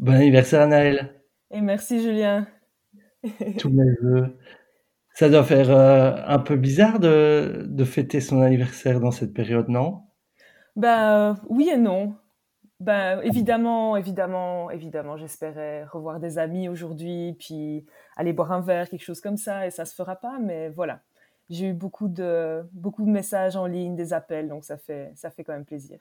Bon anniversaire Naël. Et merci Julien. Tous mes voeux. Ça doit faire euh, un peu bizarre de, de fêter son anniversaire dans cette période, non? Ben oui et non. Ben évidemment, évidemment, évidemment, j'espérais revoir des amis aujourd'hui, puis aller boire un verre, quelque chose comme ça, et ça se fera pas. Mais voilà, j'ai eu beaucoup de beaucoup de messages en ligne, des appels, donc ça fait ça fait quand même plaisir.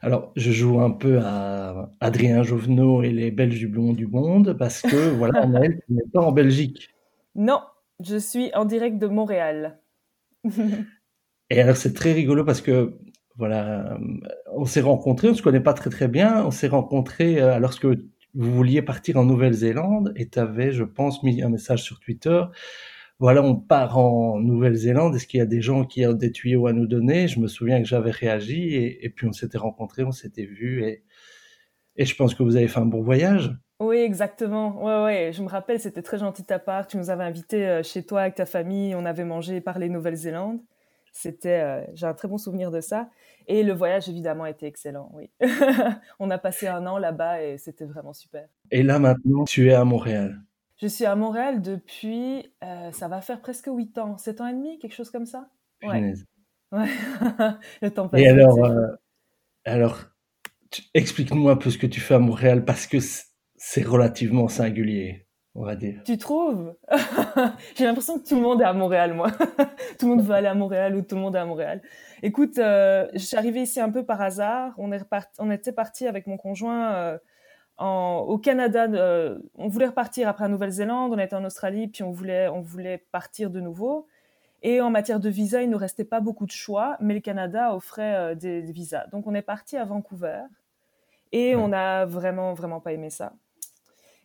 Alors, je joue un peu à Adrien Jovenot et les Belges du Blond du Monde parce que voilà, Naël, tu n'es pas en Belgique. Non, je suis en direct de Montréal. et alors, c'est très rigolo parce que voilà, on s'est rencontrés, on se connaît pas très très bien, on s'est rencontrés euh, lorsque vous vouliez partir en Nouvelle-Zélande et tu avais, je pense, mis un message sur Twitter. Voilà, on part en Nouvelle-Zélande. Est-ce qu'il y a des gens qui ont des tuyaux à nous donner? Je me souviens que j'avais réagi et, puis on s'était rencontrés, on s'était vus et, et je pense que vous avez fait un bon voyage. Oui, exactement. Ouais, ouais. Je me rappelle, c'était très gentil de ta part. Tu nous avais invités euh, chez toi avec ta famille. On avait mangé et parlé Nouvelle-Zélande. C'était, euh, j'ai un très bon souvenir de ça. Et le voyage, évidemment, était excellent, oui. on a passé un an là-bas et c'était vraiment super. Et là, maintenant, tu es à Montréal. Je suis à Montréal depuis, euh, ça va faire presque huit ans, sept ans et demi, quelque chose comme ça. Ouais. ouais. le temps passe. Et alors, euh, alors explique-nous un peu ce que tu fais à Montréal parce que c'est relativement singulier on va dire. Tu trouves? J'ai l'impression que tout le monde est à Montréal, moi. tout le monde veut aller à Montréal ou tout le monde est à Montréal. Écoute, euh, je suis arrivée ici un peu par hasard. On, est on était parti avec mon conjoint en, au Canada. Euh, on voulait repartir après la Nouvelle-Zélande. On était en Australie, puis on voulait, on voulait partir de nouveau. Et en matière de visa, il nous restait pas beaucoup de choix, mais le Canada offrait euh, des, des, visas. Donc on est parti à Vancouver. Et on n'a vraiment, vraiment pas aimé ça.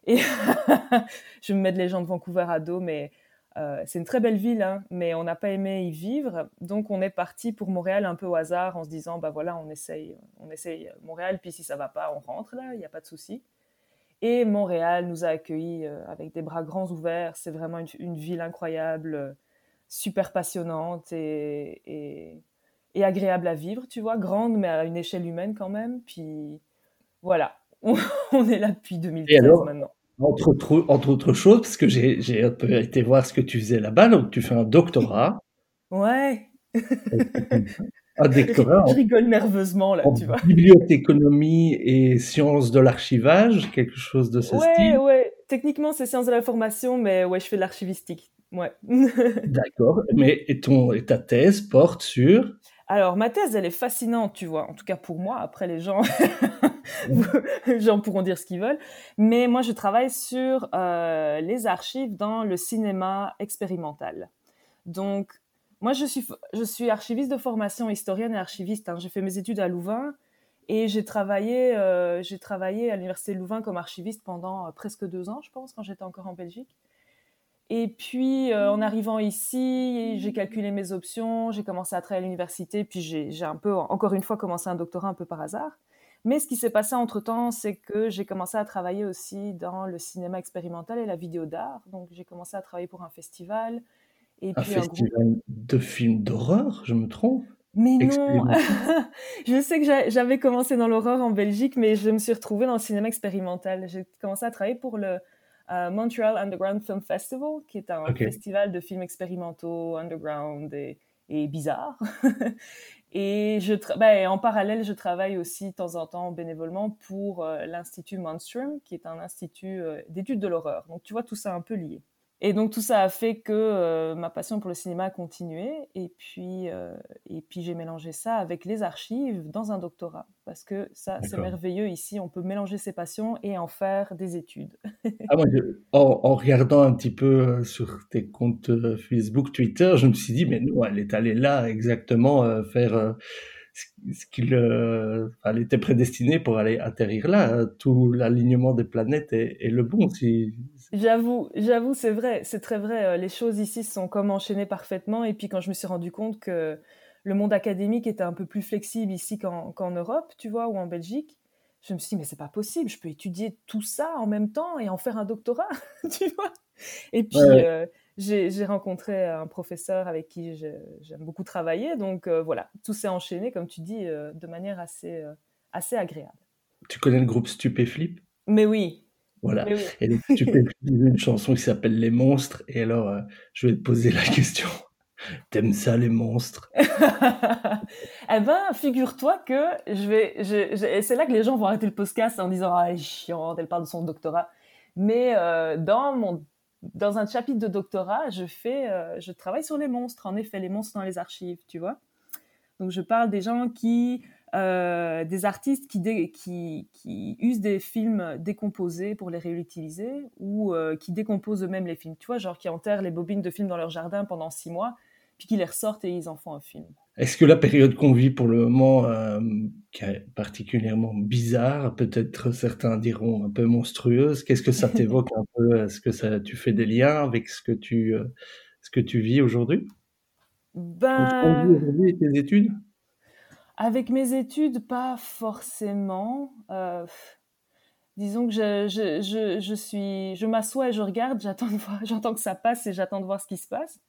Et je me mets les gens de Vancouver à dos, mais euh, c'est une très belle ville, hein, mais on n'a pas aimé y vivre. Donc on est parti pour Montréal un peu au hasard en se disant, bah voilà, on essaye, on essaye Montréal, puis si ça va pas, on rentre là, il n'y a pas de souci. Et Montréal nous a accueillis euh, avec des bras grands ouverts. C'est vraiment une, ville incroyable, super passionnante et, et, et, agréable à vivre, tu vois, grande, mais à une échelle humaine quand même. Puis voilà, on, est là depuis 2013 maintenant. Entre, entre autres choses, parce que j'ai été voir ce que tu faisais là-bas, donc tu fais un doctorat. Ouais. un doctorat. Je, rigole nerveusement là, tu vois. Bibliothéconomie et sciences de l'archivage, quelque chose de ce ouais, style. Ouais, techniquement c'est sciences de l'information, mais ouais, je fais de l'archivistique. Ouais. D'accord. Mais et, ton, et ta thèse porte sur alors, ma thèse, elle est fascinante, tu vois. En tout cas pour moi. Après, les gens, les gens pourront dire ce qu'ils veulent. Mais moi, je travaille sur euh, les archives dans le cinéma expérimental. Donc, moi, je suis, je suis archiviste de formation, historienne et archiviste. Hein. J'ai fait mes études à Louvain et j'ai travaillé, euh, j'ai travaillé à l'université de Louvain comme archiviste pendant euh, presque deux ans, je pense, quand j'étais encore en Belgique. Et puis, euh, en arrivant ici, j'ai calculé mes options, j'ai commencé à travailler à l'université, puis j'ai un peu, encore une fois, commencé un doctorat un peu par hasard. Mais ce qui s'est passé entre-temps, c'est que j'ai commencé à travailler aussi dans le cinéma expérimental et la vidéo d'art. Donc, j'ai commencé à travailler pour un festival. Et un festival de films d'horreur, je me trompe? Mais non, je sais que j'avais commencé dans l'horreur en Belgique, mais je me suis retrouvée dans le cinéma expérimental. J'ai commencé à travailler pour le Montreal Underground Film Festival, qui est un festival de films expérimentaux, underground et, et bizarres. et je ben, en parallèle, je travaille aussi de temps en temps bénévolement pour euh, l'Institut Monstrum, qui est un institut euh, d'études de l'horreur. Donc tu vois, tout ça un peu lié. Et donc tout ça a fait que euh, ma passion pour le cinéma a continué et puis euh, et puis j'ai mélangé ça avec les archives dans un doctorat parce que ça c'est merveilleux ici on peut mélanger ses passions et en faire des études. ah, moi, en, regardant un petit peu euh, sur tes comptes Facebook, Twitter, je me suis dit mais non elle est allée là exactement faire ce qu'il elle était prédestinée pour aller atterrir là. Tout l'alignement des planètes est, est le bon si J'avoue, j'avoue, c'est vrai, c'est très vrai. Euh, les choses ici sont comme enchaînées parfaitement. Et puis quand je me suis rendu compte que le monde académique était un peu plus flexible ici qu'en Europe, tu vois, ou en Belgique, je me suis dit mais c'est pas possible. Je peux étudier tout ça en même temps et en faire un doctorat, tu vois. Et puis euh, j'ai rencontré un professeur avec qui j'aime beaucoup travailler. Donc euh, voilà, tout s'est enchaîné, comme tu dis, de manière assez assez agréable. Tu connais le groupe Stupéflip? Mais oui. Voilà. Oui. Et donc, tu peux utiliser une chanson qui s'appelle Les Monstres. Et alors, euh, je vais te poser la question. T'aimes ça, les monstres? Eh ben, figure-toi que je vais. Je, je- et c'est là que les gens vont arrêter le podcast en disant Ah, elle est chiante, elle parle de son doctorat. Mais euh, dans, mon, dans un chapitre de doctorat, je, fais, euh, je travaille sur les monstres. En effet, les monstres dans les archives, tu vois. Donc, je parle des gens qui. Euh, des artistes qui, dé- qui, qui usent des films décomposés pour les réutiliser ou euh, qui décomposent eux-mêmes les films. Tu vois, genre qui enterrent les bobines de films dans leur jardin pendant six mois, puis qui les ressortent et ils en font un film. Est-ce que la période qu'on vit pour le moment, euh, qui est particulièrement bizarre, peut-être certains diront un peu monstrueuse, qu'est-ce que ça t'évoque un peu? Est-ce que ça, tu fais des liens avec ce que tu, ce que tu vis aujourd'hui? Ben, aujourd'hui et tes études? Avec mes études, pas forcément. Euh, disons que je, je, je, je suis, je m'assois et je regarde, j'attends de voir, j'entends que ça passe et j'attends de voir ce qui se passe.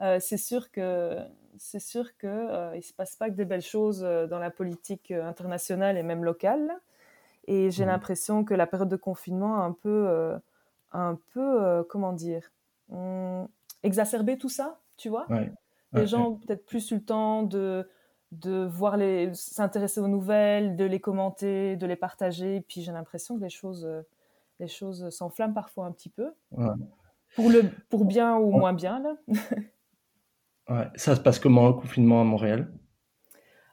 Euh, c'est sûr que c'est sûr que euh, il se passe pas que des belles choses dans la politique internationale et même locale. Et j'ai Mhm. l'impression que la période de confinement a un peu, euh, un peu, comment dire, hum, exacerbé tout ça, tu vois? Ouais, Les ouais, gens ont peut-être plus eu le temps de, de voir les, s'intéresser aux nouvelles, de les commenter, de les partager. Puis j'ai l'impression que les choses, euh, les choses s'enflamment parfois un petit peu. ouais, Pour le, pour bien ou moins bien, là. Ouais. Ça se passe comment le confinement à Montréal?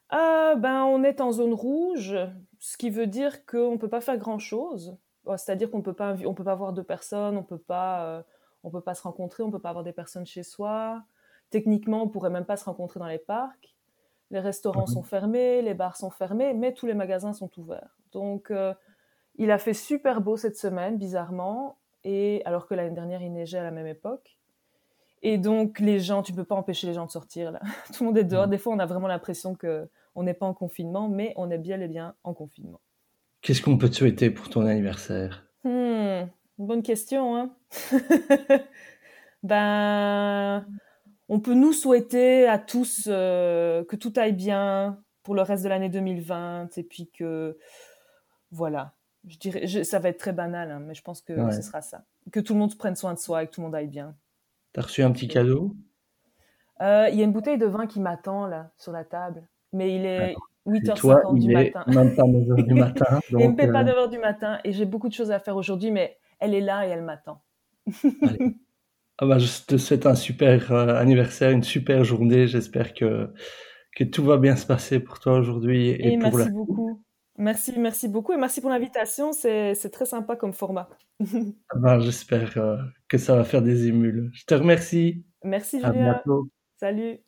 Ah, ben, on est en zone rouge, ce qui veut dire qu'on ne peut pas faire grand-chose. Bon, C'est-à-dire qu'on ne peut pas, on peut pas voir deux personnes, on peut pas, euh, on peut pas se rencontrer, on peut pas avoir des personnes chez soi. Techniquement, on pourrait même pas se rencontrer dans les parcs. Les restaurants Mhm. sont fermés, les bars sont fermés, mais tous les magasins sont ouverts. Donc, euh, il a fait super beau cette semaine, bizarrement, et alors que l'année dernière, il neigeait à la même époque. Et donc, les gens, tu peux pas empêcher les gens de sortir, là. Tout le monde est dehors. Mhm. Des fois, on a vraiment l'impression que on n'est pas en confinement, mais on est bien et bien en confinement. Qu'est-ce qu'on peut te souhaiter pour ton anniversaire? Hmm, bonne question, hein. Ben, on peut nous souhaiter à tous euh, que tout aille bien pour le reste de l'année 2020 et puis que, voilà, je dirais, je- ça va être très banal, hein, mais je pense que Ouais. ce sera ça. Que tout le monde prenne soin de soi et que tout le monde aille bien. T'as reçu un petit cadeau? Euh, Il y a une bouteille de vin qui m'attend là sur la table, mais il est Et toi, 8h50 du il est matin. même pas 9h du matin. Il me Donc, paie pas euh, 9h du matin et j'ai beaucoup de choses à faire aujourd'hui, mais elle est là et elle m'attend. Ah bah, je te souhaite un super euh, anniversaire, une super journée. J'espère que, que tout va bien se passer pour toi aujourd'hui et, Et pour la merci beaucoup. Merci, merci beaucoup et merci pour l'invitation. C'est très sympa comme format. Ah bah, J'espère euh, que ça va faire des émules. Je te remercie. Merci À Julien. bientôt. Salut.